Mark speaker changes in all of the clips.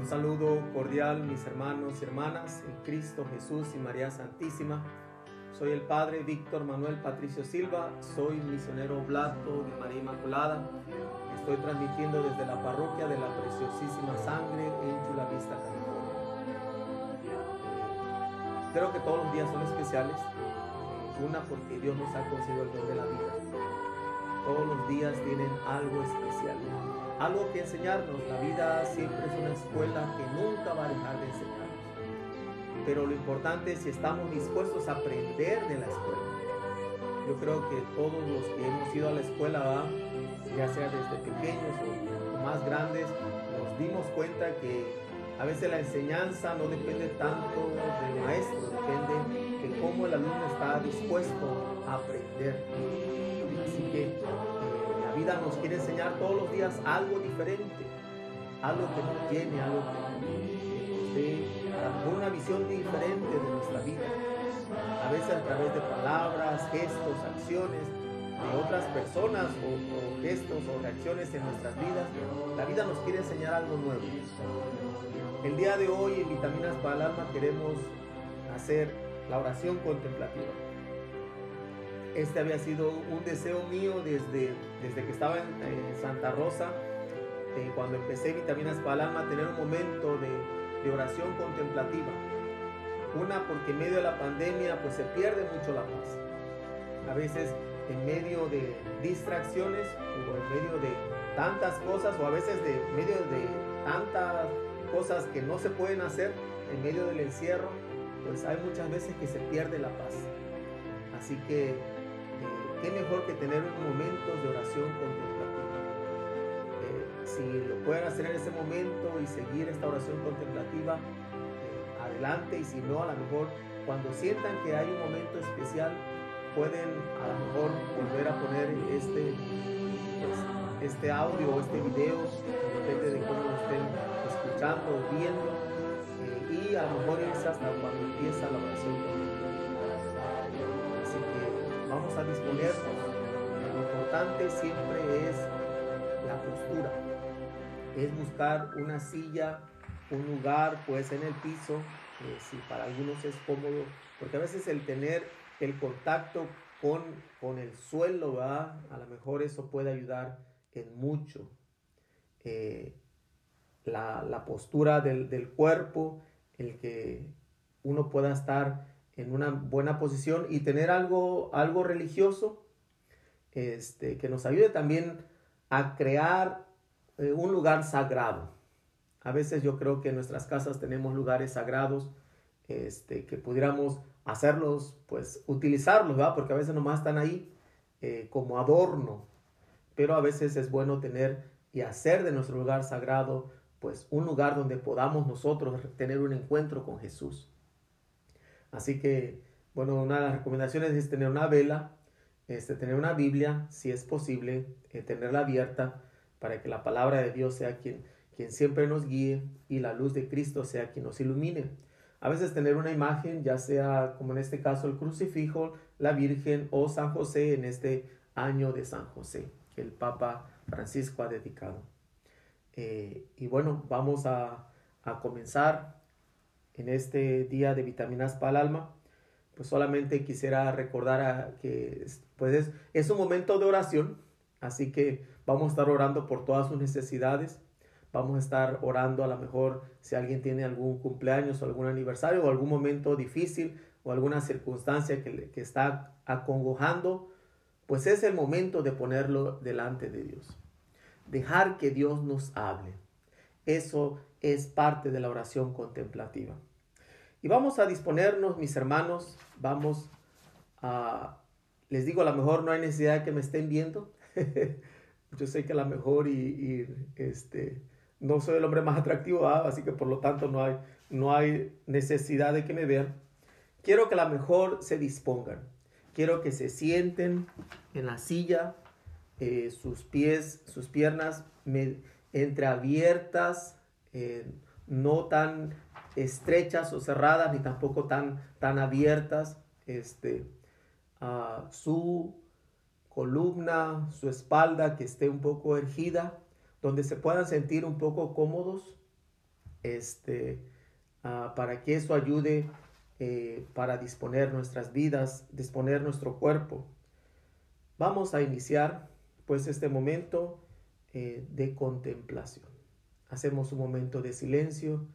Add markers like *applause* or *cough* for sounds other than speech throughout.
Speaker 1: Un saludo cordial mis hermanos y hermanas en Cristo Jesús y María Santísima. Soy el Padre Víctor Manuel Patricio Silva, soy misionero oblato de María Inmaculada. Estoy transmitiendo desde la parroquia de la Preciosísima Sangre en Chula Vista, California. Creo que todos los días son especiales. Una porque Dios nos ha concedido el don de la vida. Todos los días tienen algo especial algo que enseñarnos. La vida siempre es una escuela que nunca va a dejar de enseñarnos. Pero lo importante es si estamos dispuestos a aprender de la escuela. Yo creo que todos los que hemos ido a la escuela, ya sea desde pequeños o más grandes, nos dimos cuenta que a veces la enseñanza no depende tanto del maestro, depende de cómo el alumno está dispuesto a aprender. Nos quiere enseñar todos los días algo diferente, algo que nos tiene, algo que nos una visión diferente de nuestra vida. A veces a través de palabras, gestos, acciones de otras personas o, gestos o reacciones en nuestras vidas, la vida nos quiere enseñar algo nuevo. El día de hoy en Vitaminas para queremos hacer la oración contemplativa. Este había sido un deseo mío desde, desde que estaba en, Santa Rosa, eh, cuando empecé Vitaminas Alma, tener un momento de, oración contemplativa. Una, porque en medio de la pandemia pues se pierde mucho la paz. A veces en medio de distracciones o en medio de tantas cosas o a veces de medio de tantas cosas que no se pueden hacer en medio del encierro, pues hay muchas veces que se pierde la paz. Así que qué mejor que tener un momento de oración contemplativa. Eh, si lo pueden hacer en ese momento y seguir esta oración contemplativa, eh, adelante. Y si no, a lo mejor cuando sientan que hay un momento especial, pueden a lo mejor volver a poner este, pues, este audio o este video, depende de cómo lo estén escuchando o viendo, eh, y a lo mejor es hasta cuando empieza la oración contemplativa a disponernos. Lo importante siempre es la postura. Es buscar una silla, un lugar, pues en el piso, eh, si para algunos es cómodo, porque a veces el tener el contacto con, con el suelo, ¿va? a lo mejor eso puede ayudar en mucho. Eh, la, la, postura del, del cuerpo, el que uno pueda estar en una buena posición y tener algo, algo religioso este, que nos ayude también a crear eh, un lugar sagrado. A veces yo creo que en nuestras casas tenemos lugares sagrados este, que pudiéramos hacerlos, pues utilizarlos, ¿verdad? Porque a veces nomás están ahí eh, como adorno, pero a veces es bueno tener y hacer de nuestro lugar sagrado, pues un lugar donde podamos nosotros tener un encuentro con Jesús. Así que, bueno, una de las recomendaciones es tener una vela, este, tener una Biblia, si es posible, eh, tenerla abierta para que la palabra de Dios sea quien, quien siempre nos guíe y la luz de Cristo sea quien nos ilumine. A veces tener una imagen, ya sea como en este caso el crucifijo, la Virgen o San José en este año de San José que el Papa Francisco ha dedicado. Eh, y bueno, vamos a, a comenzar en este día de vitaminas para el alma, pues solamente quisiera recordar a que pues es, un momento de oración, así que vamos a estar orando por todas sus necesidades. Vamos a estar orando a lo mejor si alguien tiene algún cumpleaños o algún aniversario o algún momento difícil o alguna circunstancia que, que está acongojando, pues es el momento de ponerlo delante de Dios. Dejar que Dios nos hable. Eso es parte de la oración contemplativa. Y vamos a disponernos, mis hermanos, vamos a, les digo, a lo mejor no hay necesidad de que me estén viendo. *laughs* Yo sé que a lo mejor y, este, no soy el hombre más atractivo, así que por lo tanto no hay, no hay necesidad de que me vean. Quiero que a lo mejor se dispongan. Quiero que se sienten en la silla, eh, sus pies, sus piernas entreabiertas, eh, no tan estrechas o cerradas, ni tampoco tan, tan abiertas. Este, su columna, su espalda que esté un poco ergida, donde se puedan sentir un poco cómodos. este, para que eso ayude eh, para disponer nuestras vidas, disponer nuestro cuerpo. Vamos a iniciar pues este momento eh, de contemplación. Hacemos un momento de silencio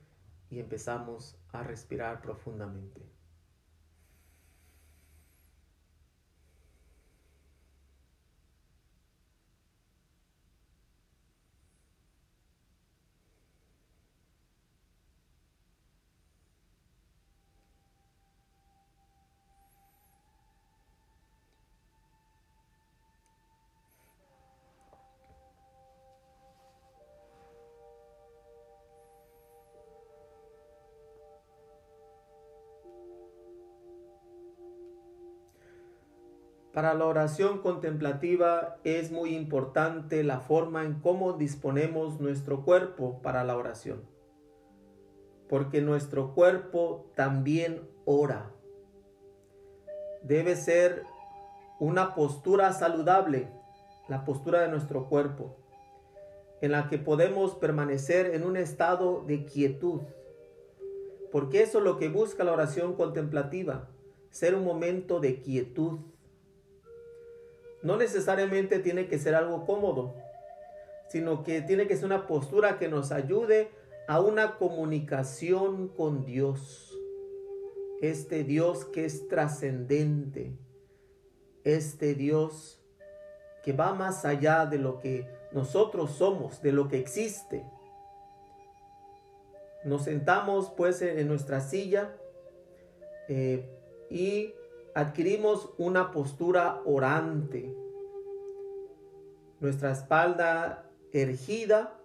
Speaker 1: y empezamos a respirar profundamente. Para la oración contemplativa es muy importante la forma en cómo disponemos nuestro cuerpo para la oración. Porque nuestro cuerpo también ora. Debe ser una postura saludable, la postura de nuestro cuerpo, en la que podemos permanecer en un estado de quietud. Porque eso es lo que busca la oración contemplativa, ser un momento de quietud no necesariamente tiene que ser algo cómodo, sino que tiene que ser una postura que nos ayude a una comunicación con Dios. Este Dios que es trascendente, este Dios que va más allá de lo que nosotros somos, de lo que existe. Nos sentamos pues en nuestra silla eh, y adquirimos una postura orante. Nuestra espalda ergida,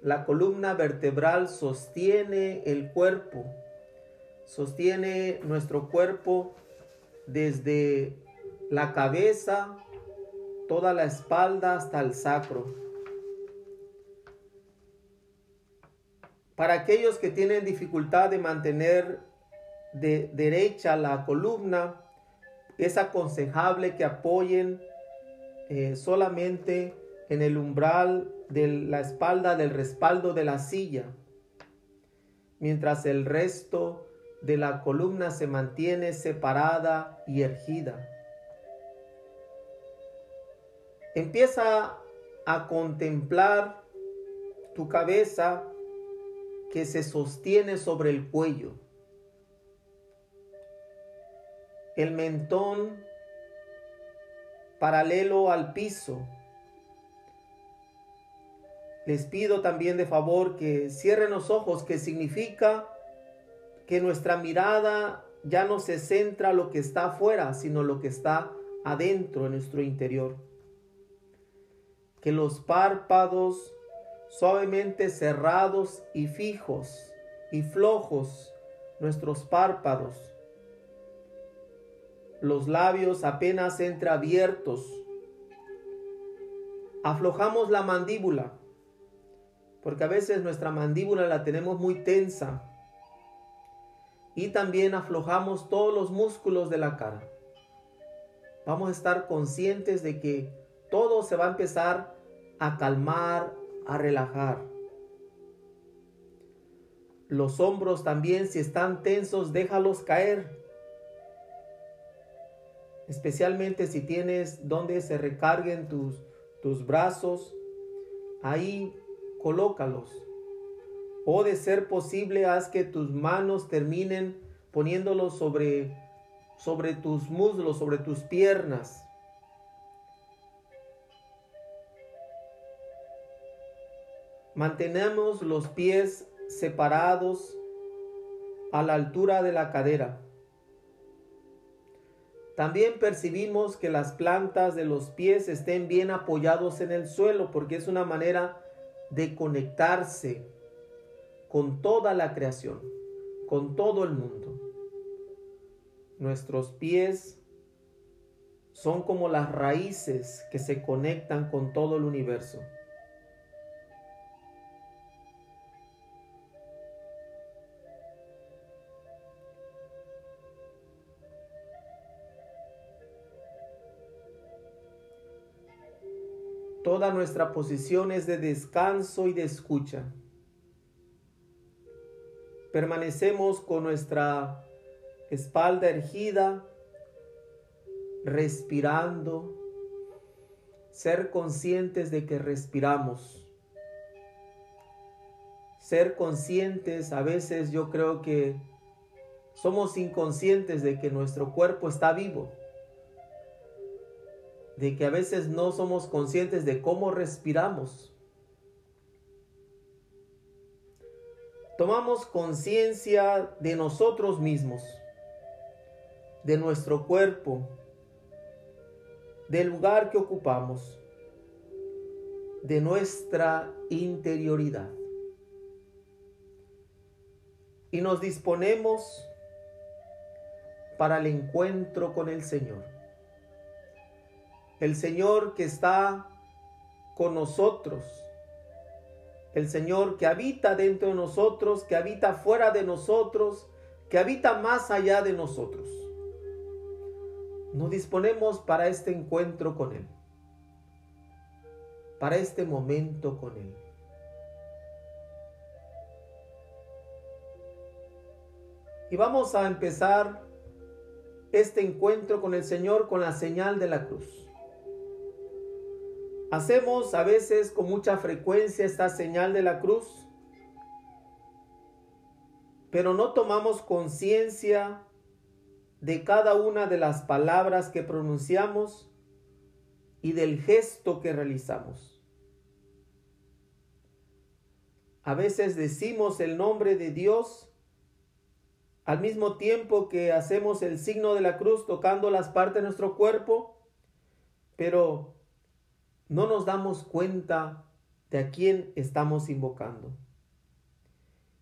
Speaker 1: la columna vertebral sostiene el cuerpo, sostiene nuestro cuerpo desde la cabeza, toda la espalda hasta el sacro. Para aquellos que tienen dificultad de mantener de derecha la columna, es aconsejable que apoyen eh, solamente en el umbral de la espalda del respaldo de la silla, mientras el resto de la columna se mantiene separada y ergida. Empieza a contemplar tu cabeza que se sostiene sobre el cuello el mentón paralelo al piso. Les pido también de favor que cierren los ojos, que significa que nuestra mirada ya no se centra lo que está afuera, sino lo que está adentro en nuestro interior. Que los párpados suavemente cerrados y fijos y flojos, nuestros párpados, los labios apenas entreabiertos. Aflojamos la mandíbula, porque a veces nuestra mandíbula la tenemos muy tensa. Y también aflojamos todos los músculos de la cara. Vamos a estar conscientes de que todo se va a empezar a calmar, a relajar. Los hombros también, si están tensos, déjalos caer especialmente si tienes donde se recarguen tus, tus brazos, ahí colócalos. O de ser posible, haz que tus manos terminen poniéndolos sobre, sobre tus muslos, sobre tus piernas. Mantenemos los pies separados a la altura de la cadera. También percibimos que las plantas de los pies estén bien apoyados en el suelo porque es una manera de conectarse con toda la creación, con todo el mundo. Nuestros pies son como las raíces que se conectan con todo el universo. Nuestra posición es de descanso y de escucha. permanecemos con nuestra espalda ergida, respirando, ser conscientes de que respiramos. Ser conscientes, a veces yo creo que somos inconscientes de que nuestro cuerpo está vivo, de que a veces no somos conscientes de cómo respiramos. Tomamos conciencia de nosotros mismos, de nuestro cuerpo, del lugar que ocupamos, de nuestra interioridad. Y nos disponemos para el encuentro con el Señor. El Señor que está con nosotros. El Señor que habita dentro de nosotros, que habita fuera de nosotros, que habita más allá de nosotros. Nos disponemos para este encuentro con Él. Para este momento con Él. Y vamos a empezar este encuentro con el Señor con la señal de la cruz. Hacemos a veces con mucha frecuencia esta señal de la cruz, pero no tomamos conciencia de cada una de las palabras que pronunciamos y del gesto que realizamos. A veces decimos el nombre de Dios al mismo tiempo que hacemos el signo de la cruz tocando las partes de nuestro cuerpo, pero no nos damos cuenta de a quién estamos invocando.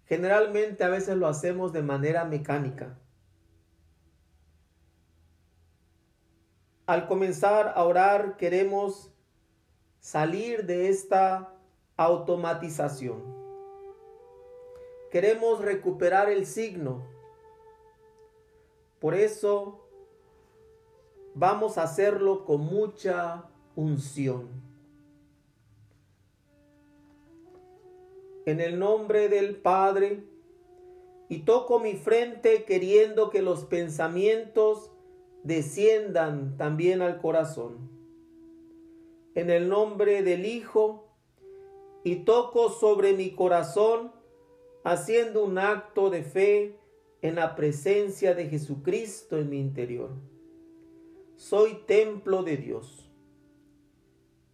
Speaker 1: Generalmente a veces lo hacemos de manera mecánica. Al comenzar a orar queremos salir de esta automatización. Queremos recuperar el signo, por eso vamos a hacerlo con mucha unción. En el nombre del Padre, y toco mi frente queriendo que los pensamientos desciendan también al corazón. En el nombre del Hijo, y toco sobre mi corazón haciendo un acto de fe en la presencia de Jesucristo en mi interior. Soy templo de Dios.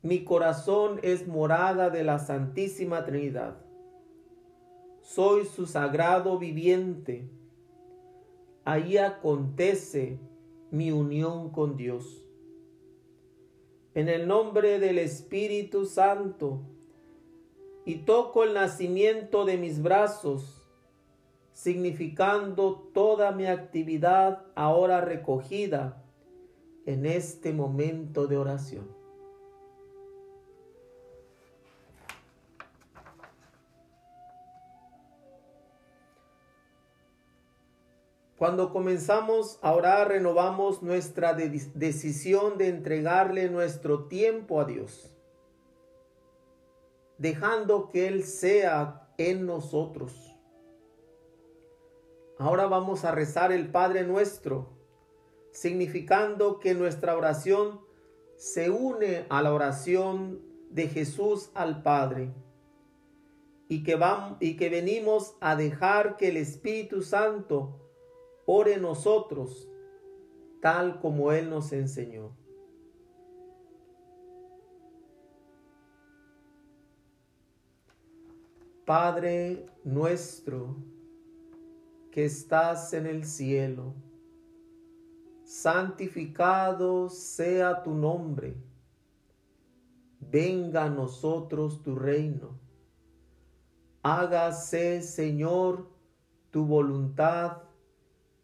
Speaker 1: Mi corazón es morada de la Santísima Trinidad. Soy su sagrado viviente. Ahí acontece mi unión con Dios. En el nombre del Espíritu Santo, y toco el nacimiento de mis brazos, significando toda mi actividad ahora recogida en este momento de oración. Cuando comenzamos a orar, renovamos nuestra decisión de entregarle nuestro tiempo a Dios, dejando que Él sea en nosotros. Ahora vamos a rezar el Padre nuestro, significando que nuestra oración se une a la oración de Jesús al Padre y que, vamos, y que venimos a dejar que el Espíritu Santo ore nosotros tal como Él nos enseñó. Padre nuestro, que estás en el cielo, santificado sea tu nombre, venga a nosotros tu reino, hágase Señor tu voluntad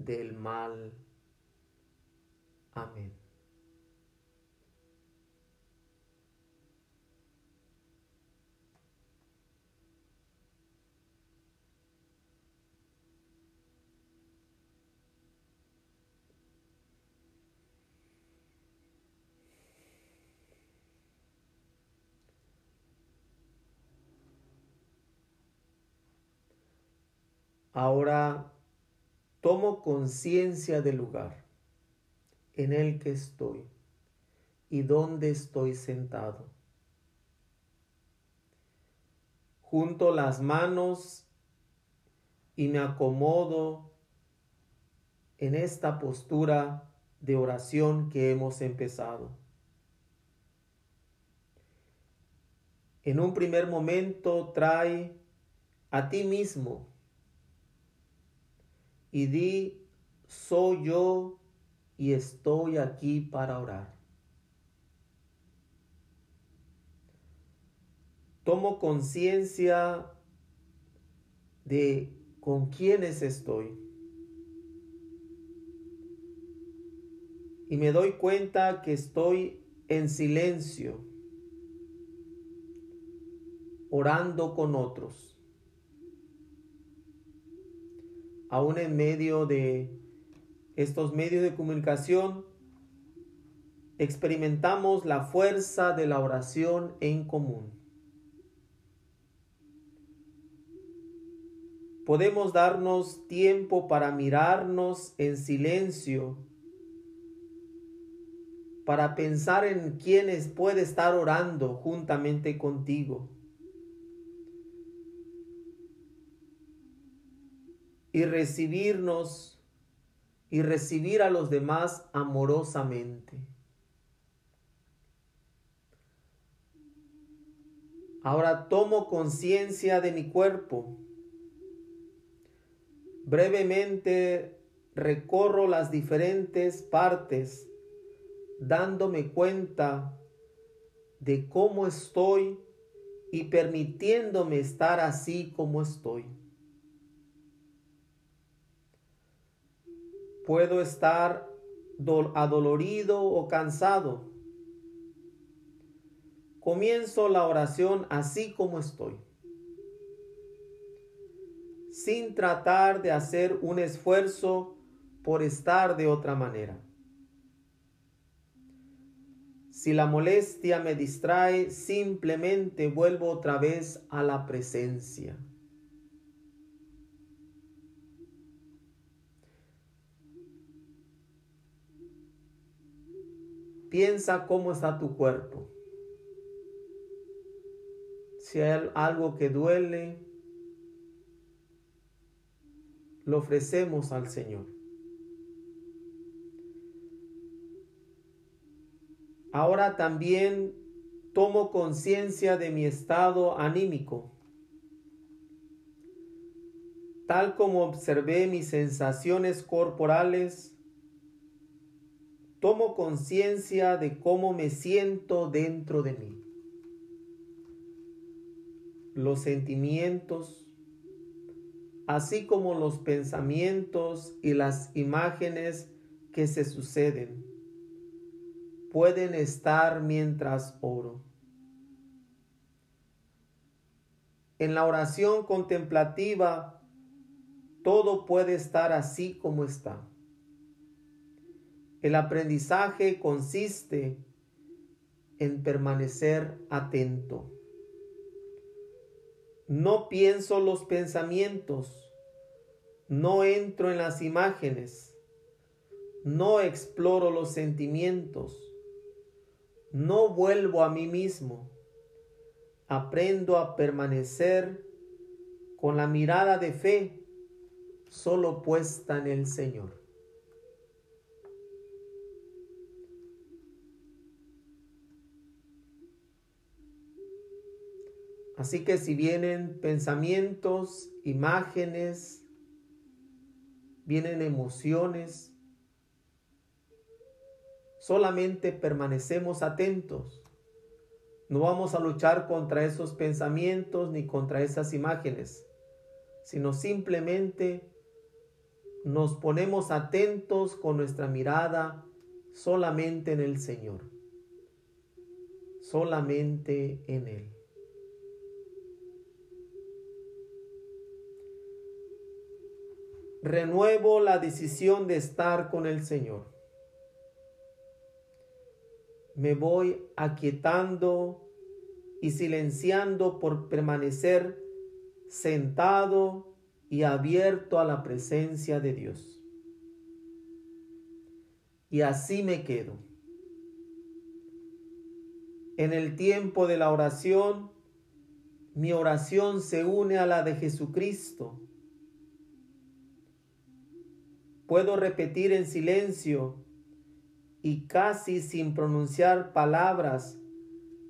Speaker 1: del mal. Amén. Ahora tomo conciencia del lugar en el que estoy y dónde estoy sentado. Junto las manos y me acomodo en esta postura de oración que hemos empezado. En un primer momento trae a ti mismo y di, soy yo y estoy aquí para orar. Tomo conciencia de con quiénes estoy. Y me doy cuenta que estoy en silencio, orando con otros. Aún en medio de estos medios de comunicación, experimentamos la fuerza de la oración en común. Podemos darnos tiempo para mirarnos en silencio, para pensar en quienes puede estar orando juntamente contigo y recibirnos y recibir a los demás amorosamente. Ahora tomo conciencia de mi cuerpo. Brevemente recorro las diferentes partes dándome cuenta de cómo estoy y permitiéndome estar así como estoy. Puedo estar adolorido o cansado. Comienzo la oración así como estoy, sin tratar de hacer un esfuerzo por estar de otra manera. Si la molestia me distrae, simplemente vuelvo otra vez a la presencia. Piensa cómo está tu cuerpo. Si hay algo que duele, lo ofrecemos al Señor. Ahora también tomo conciencia de mi estado anímico. Tal como observé mis sensaciones corporales, tomo conciencia de cómo me siento dentro de mí. Los sentimientos, así como los pensamientos y las imágenes que se suceden, pueden estar mientras oro. En la oración contemplativa, todo puede estar así como está. El aprendizaje consiste en permanecer atento. No pienso los pensamientos, no entro en las imágenes, no exploro los sentimientos, no vuelvo a mí mismo. Aprendo a permanecer con la mirada de fe solo puesta en el Señor. Así que si vienen pensamientos, imágenes, vienen emociones, solamente permanecemos atentos. No vamos a luchar contra esos pensamientos ni contra esas imágenes. sino simplemente nos ponemos atentos con nuestra mirada solamente en el Señor, solamente en Él. Renuevo la decisión de estar con el Señor. Me voy aquietando y silenciando por permanecer sentado y abierto a la presencia de Dios. Y así me quedo. En el tiempo de la oración, mi oración se une a la de Jesucristo puedo repetir en silencio y casi sin pronunciar palabras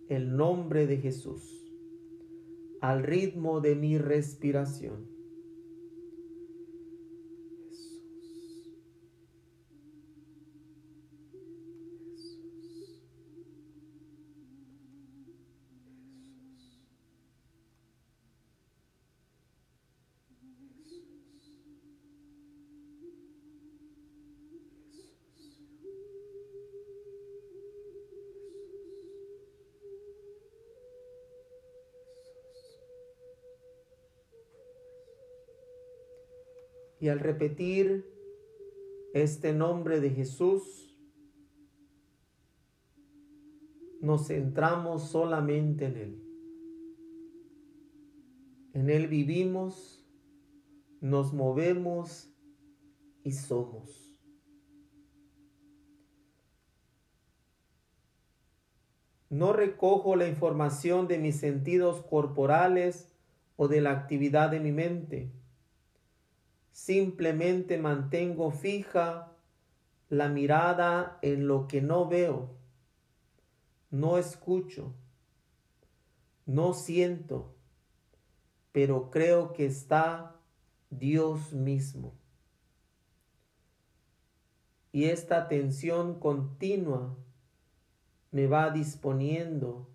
Speaker 1: el nombre de Jesús al ritmo de mi respiración. Al repetir este nombre de Jesús, nos centramos solamente en Él. En Él vivimos, nos movemos y somos. No recojo la información de mis sentidos corporales o de la actividad de mi mente simplemente mantengo fija la mirada en lo que no veo, no escucho, no siento, pero creo que está Dios mismo. Y esta atención continua me va disponiendo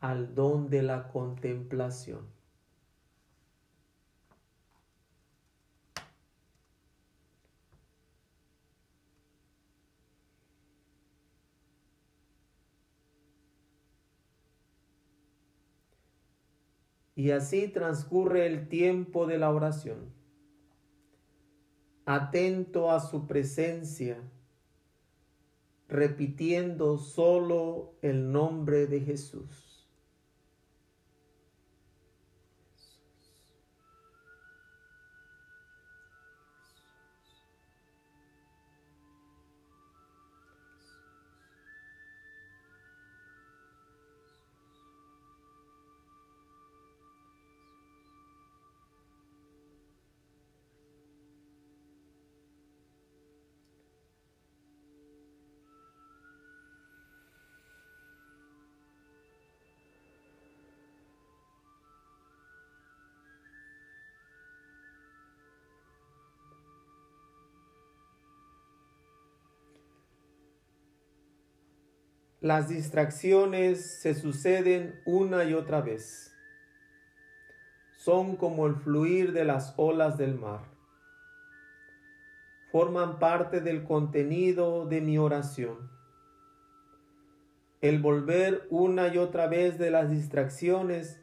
Speaker 1: al don de la contemplación. Y así transcurre el tiempo de la oración, atento a su presencia, repitiendo solo el nombre de Jesús. Las distracciones se suceden una y otra vez. Son como el fluir de las olas del mar. Forman parte del contenido de mi oración. El volver una y otra vez de las distracciones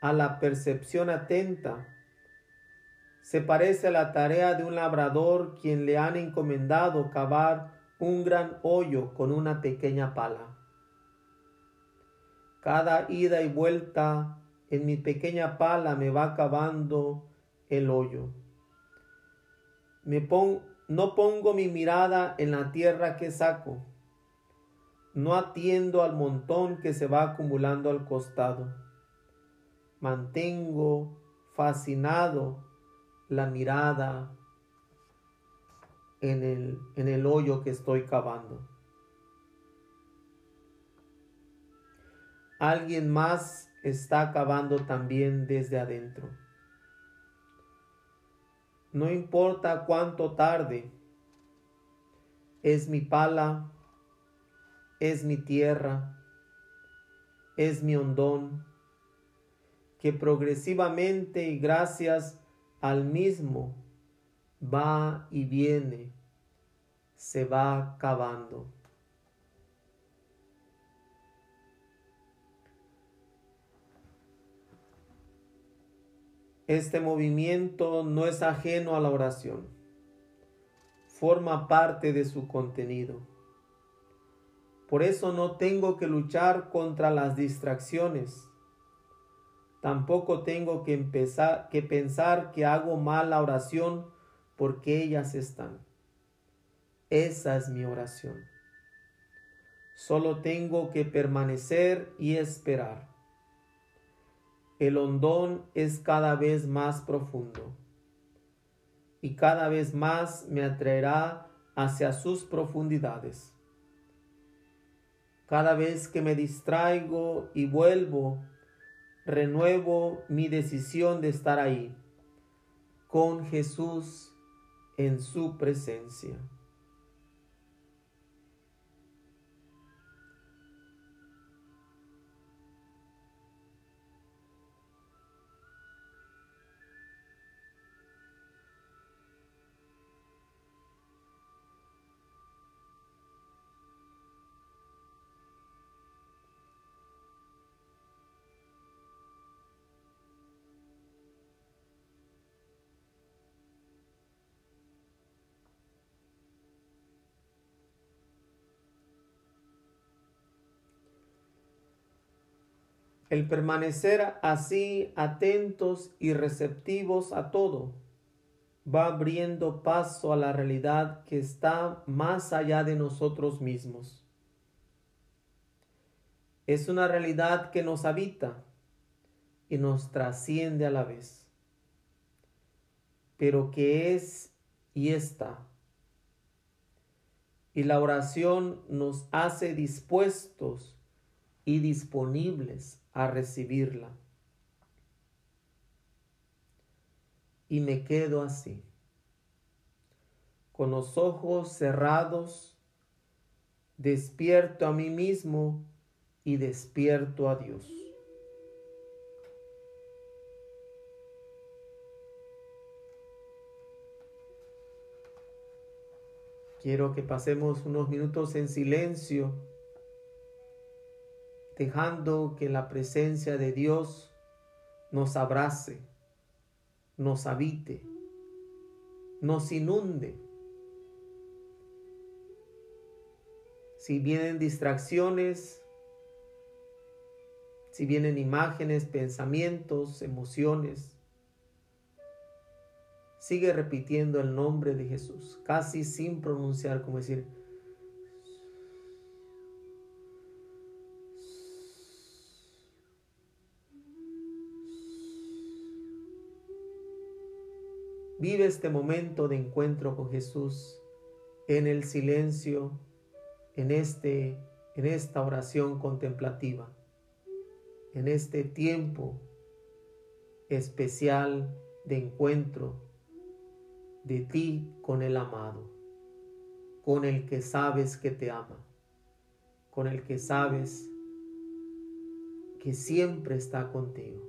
Speaker 1: a la percepción atenta se parece a la tarea de un labrador quien le han encomendado cavar un gran hoyo con una pequeña pala. Cada ida y vuelta en mi pequeña pala me va cavando el hoyo. Me no pongo mi mirada en la tierra que saco. No atiendo al montón que se va acumulando al costado. Mantengo fascinado la mirada en el, en el hoyo que estoy cavando. Alguien más está cavando también desde adentro. No importa cuánto tarde, es mi pala, es mi tierra, es mi hondón, que progresivamente y gracias al mismo va y viene, se va cavando. Este movimiento no es ajeno a la oración, forma parte de su contenido. Por eso no tengo que luchar contra las distracciones. Tampoco tengo que, empezar, que pensar que hago mal la oración porque ellas están. Esa es mi oración. Solo tengo que permanecer y esperar el hondón es cada vez más profundo y cada vez más me atraerá hacia sus profundidades. Cada vez que me distraigo y vuelvo, renuevo mi decisión de estar ahí, con Jesús en su presencia. El permanecer así atentos y receptivos a todo va abriendo paso a la realidad que está más allá de nosotros mismos. Es una realidad que nos habita y nos trasciende a la vez, pero que es y está. Y la oración nos hace dispuestos y disponibles a recibirla. Y me quedo así, con los ojos cerrados, despierto a mí mismo y despierto a Dios. Quiero que pasemos unos minutos en silencio dejando que la presencia de Dios nos abrace, nos habite, nos inunde. Si vienen distracciones, si vienen imágenes, pensamientos, emociones, sigue repitiendo el nombre de Jesús, casi sin pronunciar, como decir, Vive este momento de encuentro con Jesús en el silencio, en, este, en esta oración contemplativa, en este tiempo especial de encuentro de ti con el amado, con el que sabes que te ama, con el que sabes que siempre está contigo.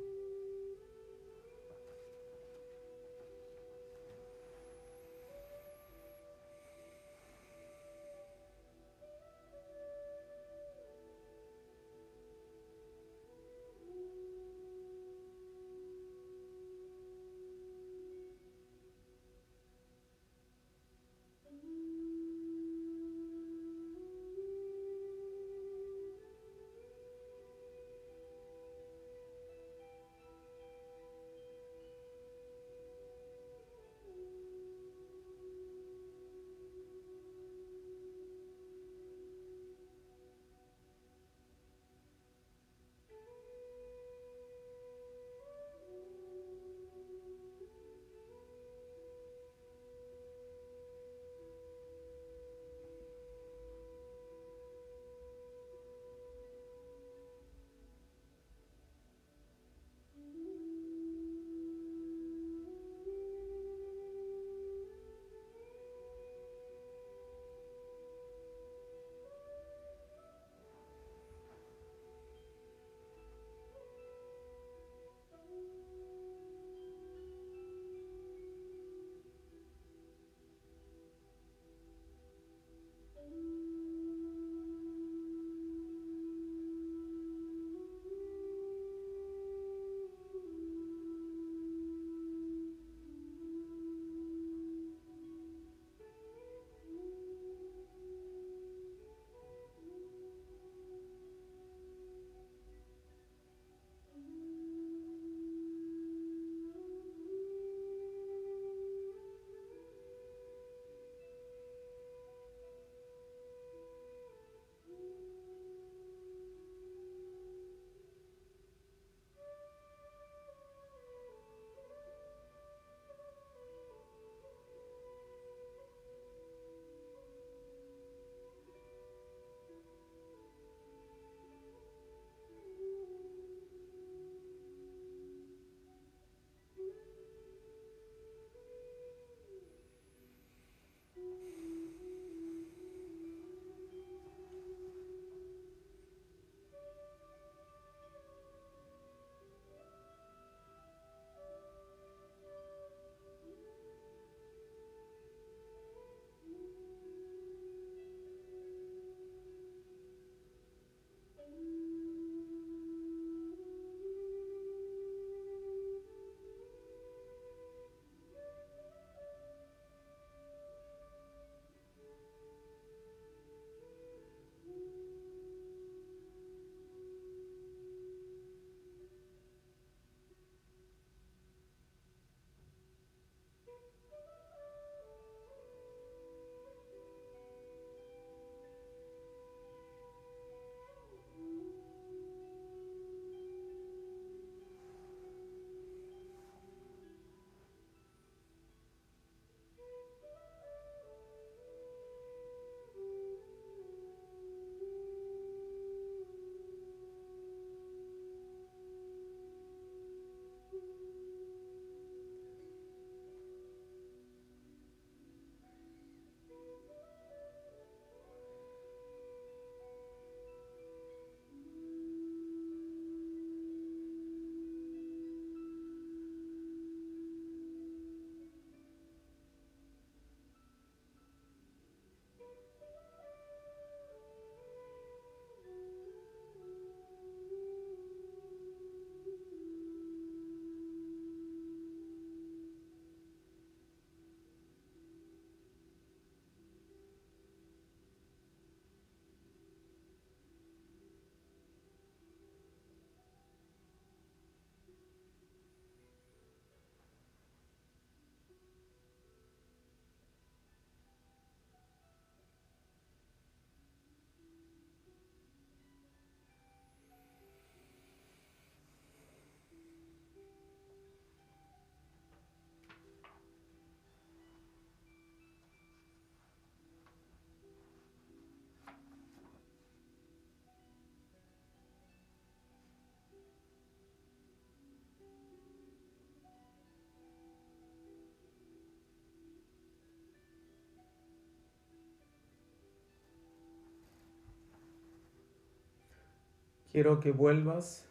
Speaker 1: Quiero que vuelvas.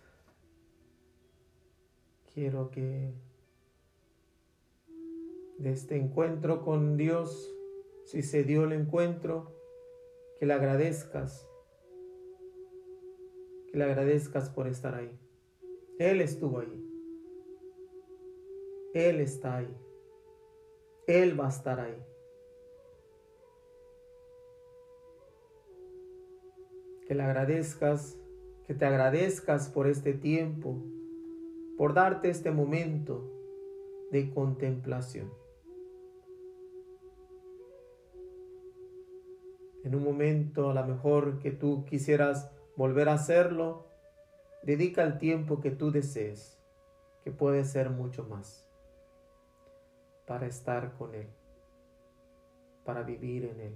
Speaker 1: Quiero que de este encuentro con Dios, si se dio el encuentro, que le agradezcas, que le agradezcas por estar ahí. Él estuvo ahí. Él está ahí. Él va a estar ahí. Que le agradezcas, que te agradezcas por este tiempo, por darte este momento de contemplación. En un momento a lo mejor que tú quisieras volver a hacerlo, dedica el tiempo que tú desees, que puede ser mucho más, para estar con Él, para vivir en Él.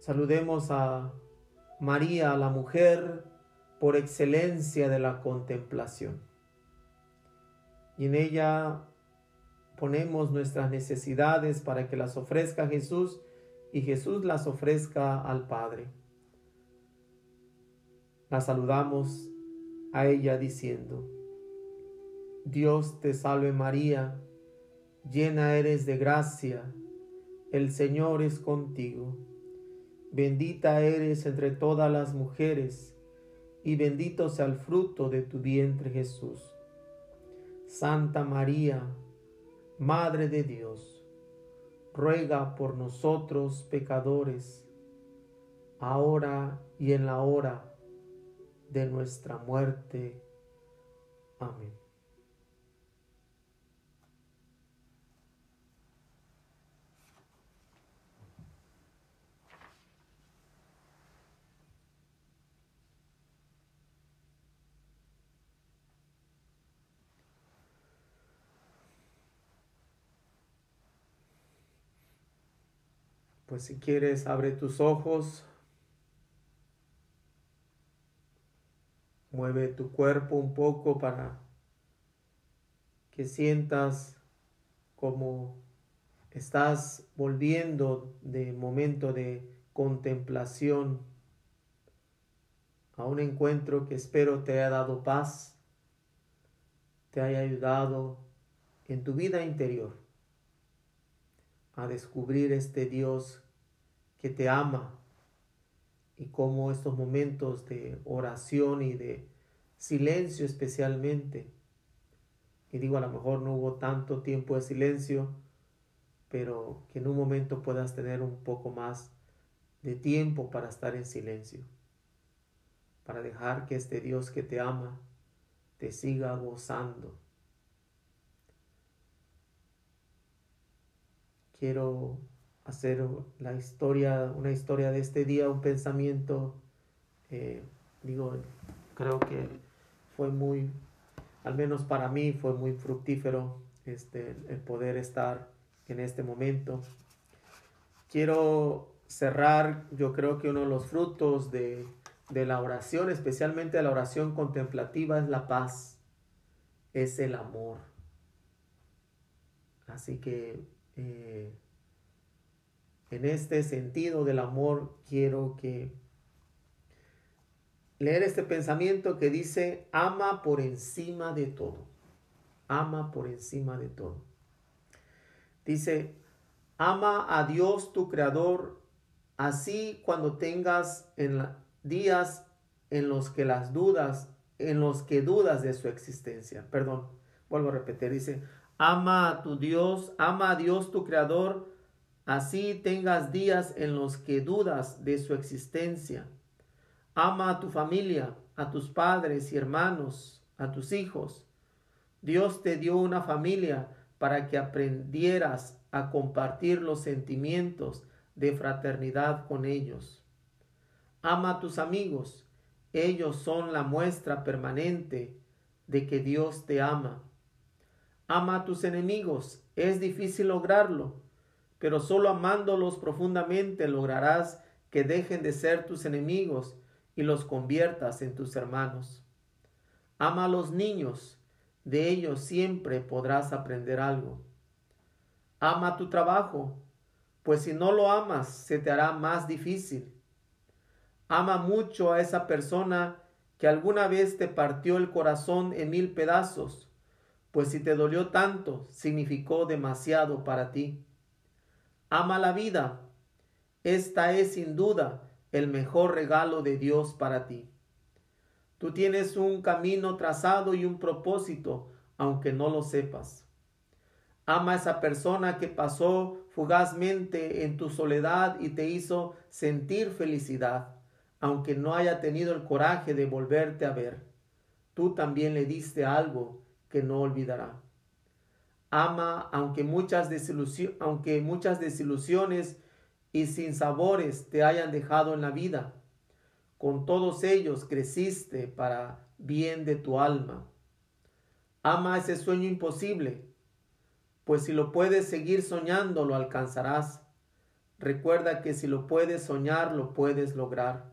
Speaker 1: Saludemos a María, la mujer por excelencia de la contemplación. Y en ella ponemos nuestras necesidades para que las ofrezca Jesús y Jesús las ofrezca al Padre. La saludamos a ella diciendo, Dios te salve María, llena eres de gracia, el Señor es contigo Bendita eres entre todas las mujeres, y bendito sea el fruto de tu vientre Jesús. Santa María, Madre de Dios, ruega por nosotros pecadores, ahora y en la hora de nuestra muerte. Amén. Pues si quieres, abre tus ojos, mueve tu cuerpo un poco para que sientas como estás volviendo de momento de contemplación a un encuentro que espero te haya dado paz, te haya ayudado en tu vida interior a descubrir este Dios que te ama y cómo estos momentos de oración y de silencio especialmente, y digo a lo mejor no hubo tanto tiempo de silencio, pero que en un momento puedas tener un poco más de tiempo para estar en silencio, para dejar que este Dios que te ama te siga gozando quiero hacer la historia, una historia de este día, un pensamiento, eh, digo, creo que fue muy, al menos para mí fue muy fructífero este, el poder estar en este momento. Quiero cerrar, yo creo que uno de los frutos de, de la oración, especialmente la oración contemplativa, es la paz, es el amor. Así que eh, en este sentido del amor, quiero que leer este pensamiento que dice, ama por encima de todo. Ama por encima de todo. Dice, ama a Dios tu Creador, así cuando tengas en días en los que las dudas, en los que dudas de su existencia. Perdón, vuelvo a repetir, dice, Ama a tu Dios, ama a Dios tu Creador, así tengas días en los que dudas de su existencia. Ama a tu familia, a tus padres y hermanos, a tus hijos. Dios te dio una familia para que aprendieras a compartir los sentimientos de fraternidad con ellos. Ama a tus amigos, ellos son la muestra permanente de que Dios te ama. Ama a tus enemigos. Es difícil lograrlo, pero solo amándolos profundamente lograrás que dejen de ser tus enemigos y los conviertas en tus hermanos. Ama a los niños, de ellos siempre podrás aprender algo. Ama tu trabajo, pues si no lo amas, se te hará más difícil. Ama mucho a esa persona que alguna vez te partió el corazón en mil pedazos, pues si te dolió tanto, significó demasiado para ti. Ama la vida. Esta es sin duda el mejor regalo de Dios para ti. Tú tienes un camino trazado y un propósito, aunque no lo sepas. Ama a esa persona que pasó fugazmente en tu soledad y te hizo sentir felicidad, aunque no haya tenido el coraje de volverte a ver. Tú también le diste algo que no olvidará. Ama aunque muchas, aunque muchas desilusiones y sinsabores te hayan dejado en la vida con todos ellos creciste para bien de tu alma. Ama ese sueño imposible, pues si lo puedes seguir soñando, lo alcanzarás. Recuerda que si lo puedes soñar, lo puedes lograr.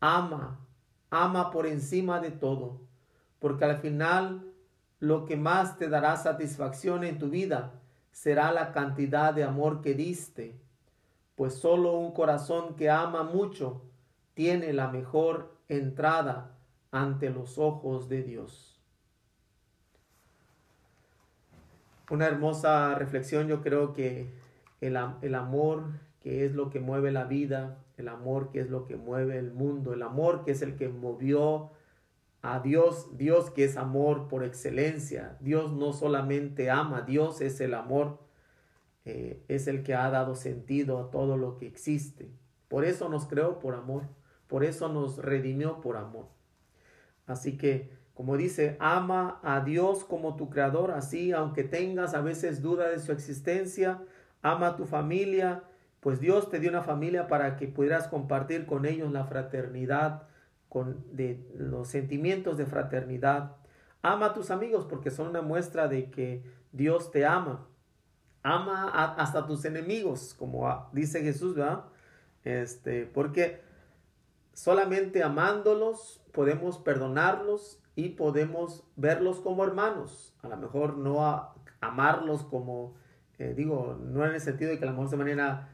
Speaker 1: Ama, ama por encima de todo, porque al final lo que más te dará satisfacción en tu vida será la cantidad de amor que diste, pues solo un corazón que ama mucho tiene la mejor entrada ante los ojos de Dios. Una hermosa reflexión, yo creo que el, el, amor que es lo que mueve la vida, el amor que es lo que mueve el mundo, el amor que es el que movió a Dios, Dios que es amor por excelencia, Dios no solamente ama, Dios es el amor, eh, es el que ha dado sentido a todo lo que existe. Por eso nos creó por amor. Por eso nos redimió por amor. Así que, como dice, ama a Dios como tu creador, así, aunque tengas a veces duda de su existencia, ama a tu familia, pues Dios te dio una familia para que pudieras compartir con ellos la fraternidad, con de los sentimientos de fraternidad. Ama a tus amigos porque son una muestra de que Dios te ama. Ama hasta tus enemigos, como dice Jesús, ¿verdad? Este, porque solamente amándolos podemos perdonarlos y podemos verlos como hermanos. A lo mejor no amarlos como, eh, digo, no en el sentido de que a lo mejor se manera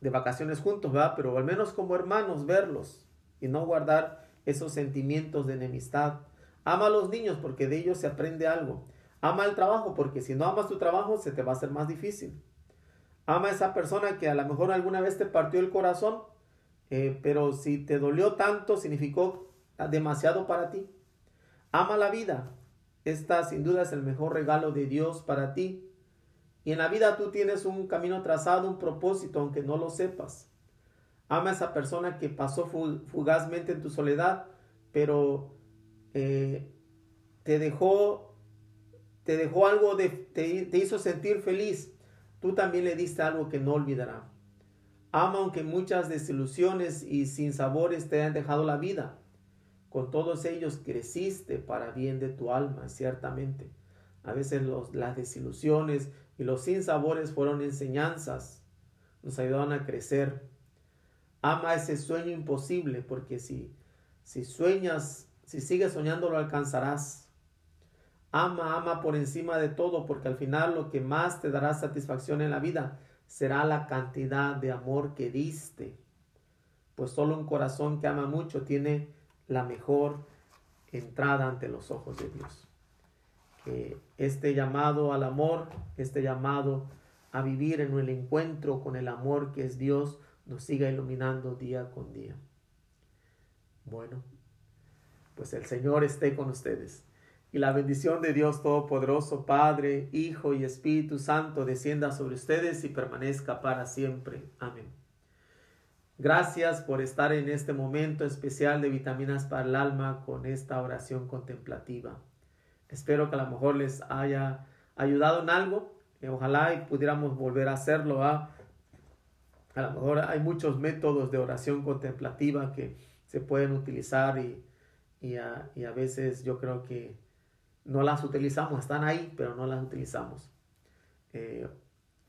Speaker 1: de vacaciones juntos, ¿verdad? Pero al menos como hermanos verlos y no guardar esos sentimientos de enemistad. Ama a los niños porque de ellos se aprende algo. Ama el trabajo porque si no amas tu trabajo se te va a hacer más difícil. Ama a esa persona que a lo mejor alguna vez te partió el corazón eh, pero si te dolió tanto, significó demasiado para ti. Ama la vida. Esta sin duda es el mejor regalo de Dios para ti. Y en la vida tú tienes un camino trazado, un propósito, aunque no lo sepas. Ama a esa persona que pasó fugazmente en tu soledad, pero eh, te dejó, te dejó algo, de, te hizo sentir feliz. Tú también le diste algo que no olvidará. Ama aunque muchas desilusiones y sinsabores te hayan dejado la vida. Con todos ellos creciste para bien de tu alma, ciertamente. A veces las desilusiones y los sinsabores fueron enseñanzas, nos ayudaron a crecer. Ama ese sueño imposible, porque si, si sueñas, si sigues soñando lo alcanzarás. Ama, ama por encima de todo, porque al final lo que más te dará satisfacción en la vida será la cantidad de amor que diste. Pues solo un corazón que ama mucho tiene la mejor entrada ante los ojos de Dios. Que este llamado al amor, este llamado a vivir en el encuentro con el amor que es Dios, nos siga iluminando día con día. Bueno, pues el Señor esté con ustedes y la bendición de Dios Todopoderoso, Padre, Hijo y Espíritu Santo, descienda sobre ustedes y permanezca para siempre. Amén. Gracias por estar en este momento especial de vitaminas para el alma con esta oración contemplativa. Espero que a lo mejor les haya ayudado en algo. Ojalá y pudiéramos volver a hacerlo. A lo mejor hay muchos métodos de oración contemplativa que se pueden utilizar y, y a veces yo creo que no las utilizamos, están ahí, pero no las utilizamos. Eh,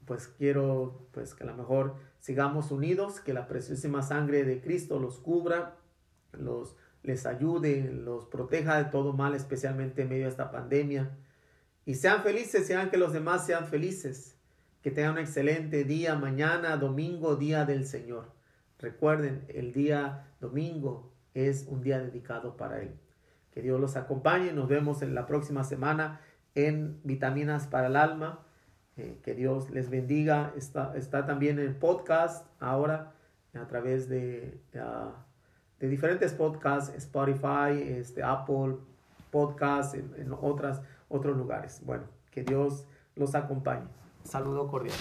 Speaker 1: pues quiero pues que a lo mejor sigamos unidos, que la preciosísima sangre de Cristo los cubra, los les ayude, los proteja de todo mal, especialmente en medio de esta pandemia. Y sean felices, sean que los demás sean felices. Que tengan un excelente día mañana, domingo, día del Señor. Recuerden, el día domingo es un día dedicado para Él. Que Dios los acompañe. Nos vemos en la próxima semana en Vitaminas para el Alma. Eh, que Dios les bendiga. Está, está también el podcast ahora a través de, ah, de diferentes podcasts, Spotify, este, Apple Podcasts, en, otras, otros lugares. Bueno, que Dios los acompañe. Saludo cordial.